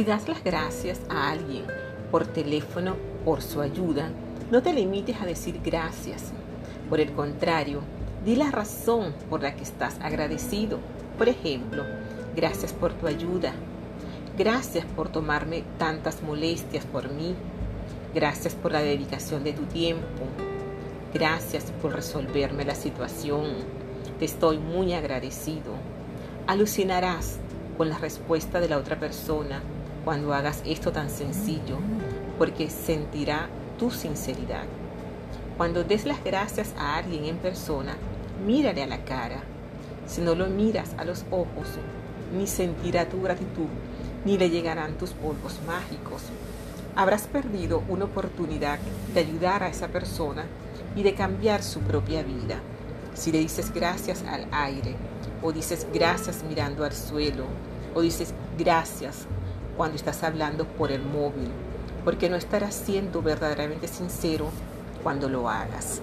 Si das las gracias a alguien por teléfono por su ayuda, no te limites a decir gracias. Por el contrario, di la razón por la que estás agradecido. Por ejemplo, gracias por tu ayuda. Gracias por tomarme tantas molestias por mí. Gracias por la dedicación de tu tiempo. Gracias por resolverme la situación. Te estoy muy agradecido. Alucinarás con la respuesta de la otra persona cuando hagas esto tan sencillo, porque sentirá tu sinceridad. Cuando des las gracias a alguien en persona, mírale a la cara. Si no lo miras a los ojos, ni sentirá tu gratitud, ni le llegarán tus polvos mágicos. Habrás perdido una oportunidad de ayudar a esa persona y de cambiar su propia vida. Si le dices gracias al aire, o dices gracias mirando al suelo, o dices gracias cuando estás hablando por el móvil, porque no estarás siendo verdaderamente sincero cuando lo hagas.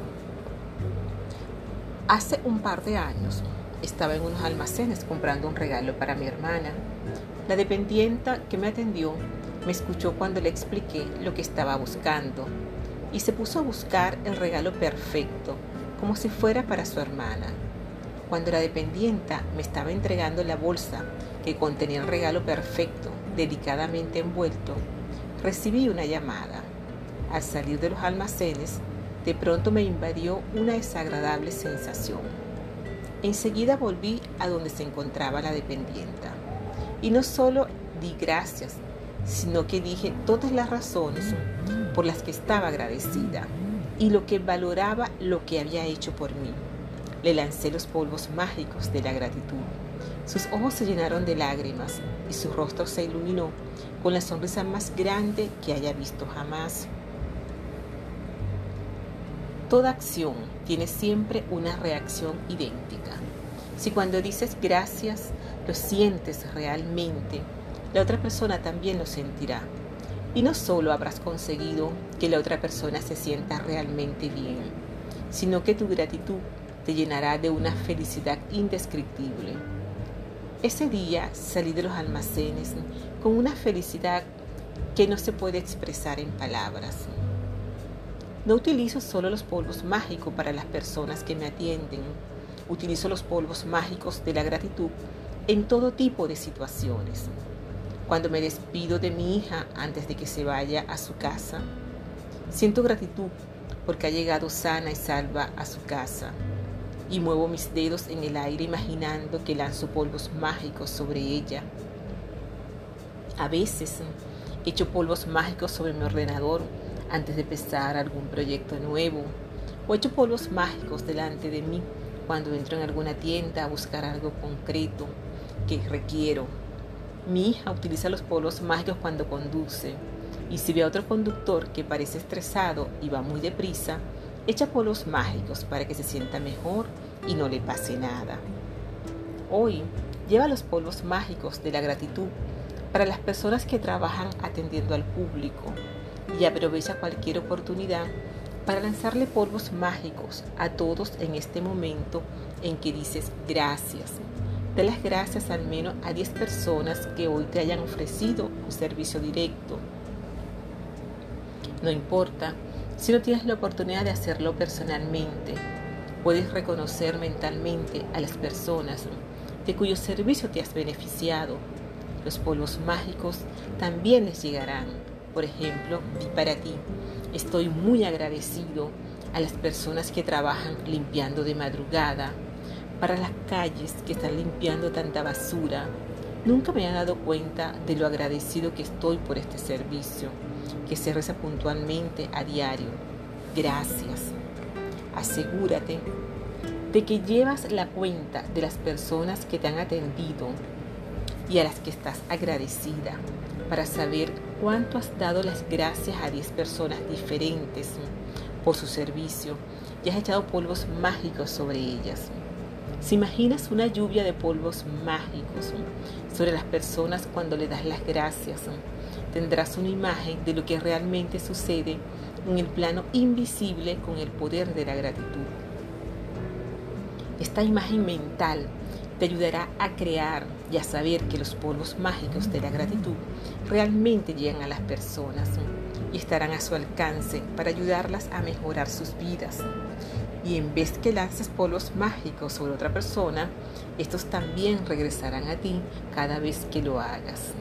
Hace un par de años estaba en unos almacenes comprando un regalo para mi hermana. La dependienta que me atendió me escuchó cuando le expliqué lo que estaba buscando y se puso a buscar el regalo perfecto, como si fuera para su hermana. Cuando la dependienta me estaba entregando la bolsa que contenía el regalo perfecto, delicadamente envuelto, recibí una llamada. Al salir de los almacenes, de pronto me invadió una desagradable sensación. Enseguida volví a donde se encontraba la dependienta. Y no solo di gracias, sino que dije todas las razones por las que estaba agradecida y lo que valoraba lo que había hecho por mí. Le lancé los polvos mágicos de la gratitud. Sus ojos se llenaron de lágrimas y su rostro se iluminó con la sonrisa más grande que haya visto jamás. Toda acción tiene siempre una reacción idéntica. Si cuando dices gracias lo sientes realmente, la otra persona también lo sentirá. Y no solo habrás conseguido que la otra persona se sienta realmente bien, sino que tu gratitud te llenará de una felicidad indescriptible. Ese día salí de los almacenes con una felicidad que no se puede expresar en palabras. No utilizo solo los polvos mágicos para las personas que me atienden, utilizo los polvos mágicos de la gratitud en todo tipo de situaciones cuando me despido de mi hija antes de que se vaya a su casa. Siento gratitud porque ha llegado sana y salva a su casa. Y muevo mis dedos en el aire imaginando que lanzo polvos mágicos sobre ella. A veces echo polvos mágicos sobre mi ordenador antes de empezar algún proyecto nuevo. O echo polvos mágicos delante de mí cuando entro en alguna tienda a buscar algo concreto que requiero mi hija utiliza los polos mágicos cuando conduce y si ve a otro conductor que parece estresado y va muy deprisa, echa polos mágicos para que se sienta mejor y no le pase nada. Hoy lleva los polvos mágicos de la gratitud para las personas que trabajan atendiendo al público y aprovecha cualquier oportunidad para lanzarle polvos mágicos a todos en este momento en que dices gracias, de las gracias al menos a 10 personas que hoy te hayan ofrecido un servicio directo. No importa si no tienes la oportunidad de hacerlo personalmente, puedes reconocer mentalmente a las personas de cuyo servicio te has beneficiado. Los polvos mágicos también les llegarán. Por ejemplo, para ti, estoy muy agradecido a las personas que trabajan limpiando de madrugada, para las calles que están limpiando tanta basura. Nunca me he dado cuenta de lo agradecido que estoy por este servicio, que se reza puntualmente a diario. Gracias. Asegúrate de que llevas la cuenta de las personas que te han atendido y a las que estás agradecida para saber cuánto has dado las gracias a 10 personas diferentes por su servicio y has echado polvos mágicos sobre ellas. Si imaginas una lluvia de polvos mágicos sobre las personas cuando le das las gracias, tendrás una imagen de lo que realmente sucede en el plano invisible con el poder de la gratitud. Esta imagen mental te ayudará a crear y a saber que los polvos mágicos de la gratitud realmente llegan a las personas y estarán a su alcance para ayudarlas a mejorar sus vidas. Y en vez que lances polvos mágicos sobre otra persona, estos también regresarán a ti cada vez que lo hagas.